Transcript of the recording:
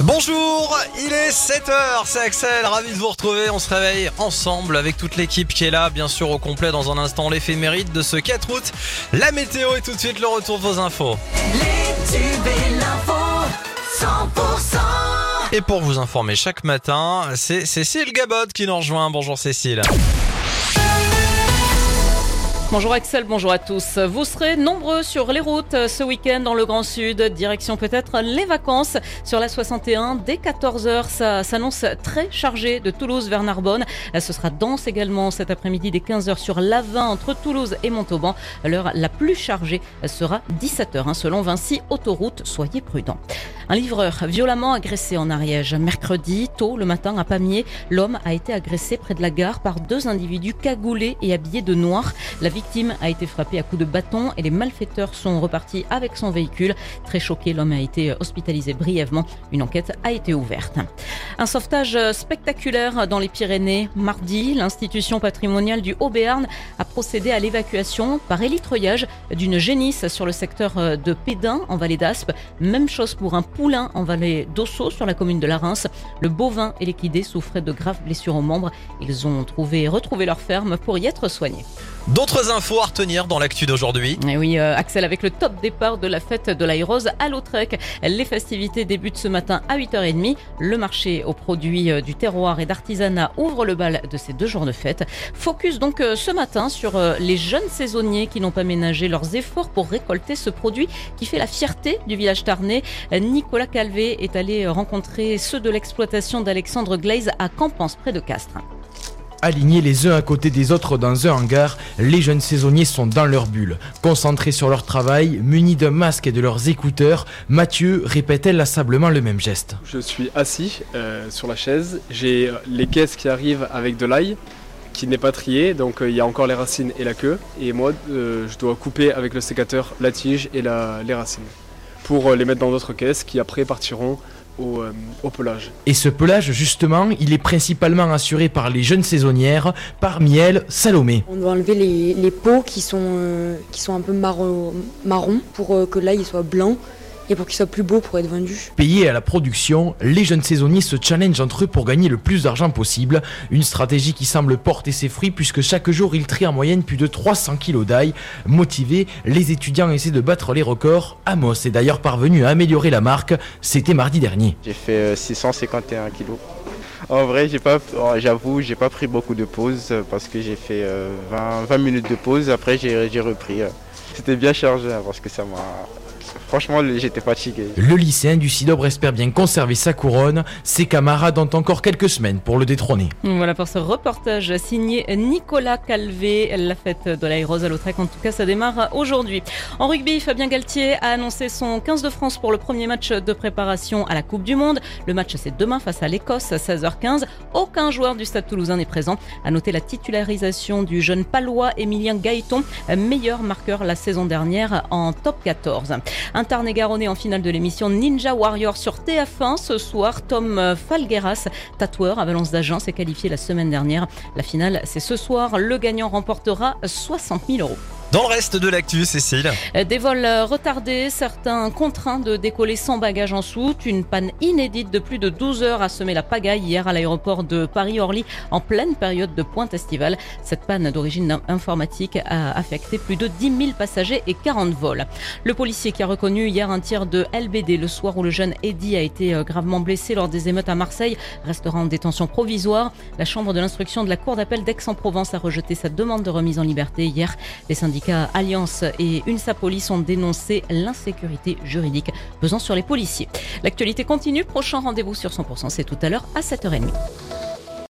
Bonjour, il est 7h, c'est Axel, ravi de vous retrouver. On se réveille ensemble avec toute l'équipe qui est là, bien sûr au complet dans un instant l'éphémérite de ce 4 août. La météo et tout de suite le retour de vos infos. Les tubes et l'info, 100%. Et pour vous informer chaque matin, c'est Cécile Gabot qui nous rejoint. Bonjour Cécile. Bonjour Axel, bonjour à tous. Vous serez nombreux sur les routes ce week-end dans le Grand Sud. Direction peut-être les vacances sur la 61. Dès 14h, ça s'annonce très chargé de Toulouse vers Narbonne. Ce sera dense également cet après-midi dès 15h sur l'A20 entre Toulouse et Montauban. L'heure la plus chargée sera 17h hein, selon Vinci Autoroute. Soyez prudents. Un livreur violemment agressé en Ariège. Mercredi, tôt le matin à Pamiers, l'homme a été agressé près de la gare par deux individus cagoulés et habillés de noir. La victime a été frappée à coups de bâton et les malfaiteurs sont repartis avec son véhicule. Très choqué, l'homme a été hospitalisé brièvement. Une enquête a été ouverte. Un sauvetage spectaculaire dans les Pyrénées. Mardi, l'institution patrimoniale du Haut-Béarn a procédé à l'évacuation par élitreuillage d'une génisse sur le secteur de Pédin en vallée d'Aspe. Même chose pour un poulain en vallée d'Osso sur la commune de la Reims. Le bovin et l'équidé souffraient de graves blessures aux membres. Ils ont trouvé, retrouvé leur ferme pour y être soignés. D'autres infos à retenir dans l'actu d'aujourd'hui? Et oui, euh, Axel, avec le top départ de la fête de l'Aérose à Lautrec. Les festivités débutent ce matin à 8h30. Le marché aux produits euh, du terroir et d'artisanat ouvre le bal de ces deux jours de fête. Focus donc euh, ce matin sur les jeunes saisonniers qui n'ont pas ménagé leurs efforts pour récolter ce produit qui fait la fierté du village tarnais. Nicolas Calvé est allé rencontrer ceux de l'exploitation d'Alexandre Glaze à Campance, près de Castres. Alignés les uns à côté des autres dans un hangar, les jeunes saisonniers sont dans leur bulle. Concentrés sur leur travail, munis d'un masque et de leurs écouteurs, Mathieu répète inlassablement le même geste. Je suis assis euh, sur la chaise, j'ai euh, les caisses qui arrivent avec de l'ail qui n'est pas trié, donc euh, il y a encore les racines et la queue. Et moi, je dois couper avec le sécateur la tige et les racines pour les mettre dans d'autres caisses qui après partiront au, euh, au pelage. Et ce pelage, justement, il est principalement assuré par les jeunes saisonnières, parmi elles Salomé. On doit enlever les, les peaux qui sont, euh, qui sont un peu marron, marron pour euh, que l'ail il soit blanc et pour qu'il soit plus beau pour être vendu. Payés à la production, les jeunes saisonniers se challengent entre eux pour gagner le plus d'argent possible. Une stratégie qui semble porter ses fruits puisque chaque jour ils trient en moyenne plus de 300 kilos d'ail. Motivés, les étudiants essaient de battre les records. Amos est d'ailleurs parvenu à améliorer la marque. C'était mardi dernier. J'ai fait euh, 651 kilos. En vrai, j'ai pas, oh, j'avoue, j'ai pas pris beaucoup de pauses euh, parce que j'ai fait euh, 20, 20 minutes de pause. Après, j'ai repris. euh. C'était bien chargé hein, parce que ça m'a. Franchement, j'étais fatigué. Le lycéen du Sidobre espère bien conserver sa couronne. Ses camarades ont encore quelques semaines pour le détrôner. Voilà pour ce reportage signé Nicolas Calvé. La fête de l'Aérose à Lautrec, en tout cas, ça démarre aujourd'hui. En rugby, Fabien Galtier a annoncé son 15 de France pour le premier match de préparation à la Coupe du Monde. Le match, c'est demain face à l'Écosse à 16h15. Aucun joueur du Stade toulousain n'est présent. À noter la titularisation du jeune palois Emilien Gaëton, meilleur marqueur la saison dernière en top 14. Un Tarn-et-Garonnais en finale de l'émission Ninja Warrior sur TF1 ce soir. Tom Falgueras, tatoueur à Valence d'Agen, s'est qualifié la semaine dernière. La finale, c'est ce soir. Le gagnant remportera 60 000 euros. Dans le reste de l'actu, Cécile. Euh, Des vols euh, retardés, certains contraints de décoller sans bagages en soute. Une panne inédite de plus de 12 heures a semé la pagaille hier à l'aéroport de Paris-Orly en pleine période de pointe estivale. Cette panne d'origine informatique a affecté plus de 10 000 passagers et 40 vols. Le policier qui a reconnu hier un tir de LBD le soir où le jeune Eddy a été euh, gravement blessé lors des émeutes à Marseille restera en détention provisoire. La chambre de l'instruction de la cour d'appel d'Aix-en-Provence a rejeté sa demande de remise en liberté hier. Les Alliance et UNSA Police ont dénoncé l'insécurité juridique pesant sur les policiers. L'actualité continue. Prochain rendez-vous sur 100%, c'est tout à l'heure à 7h30.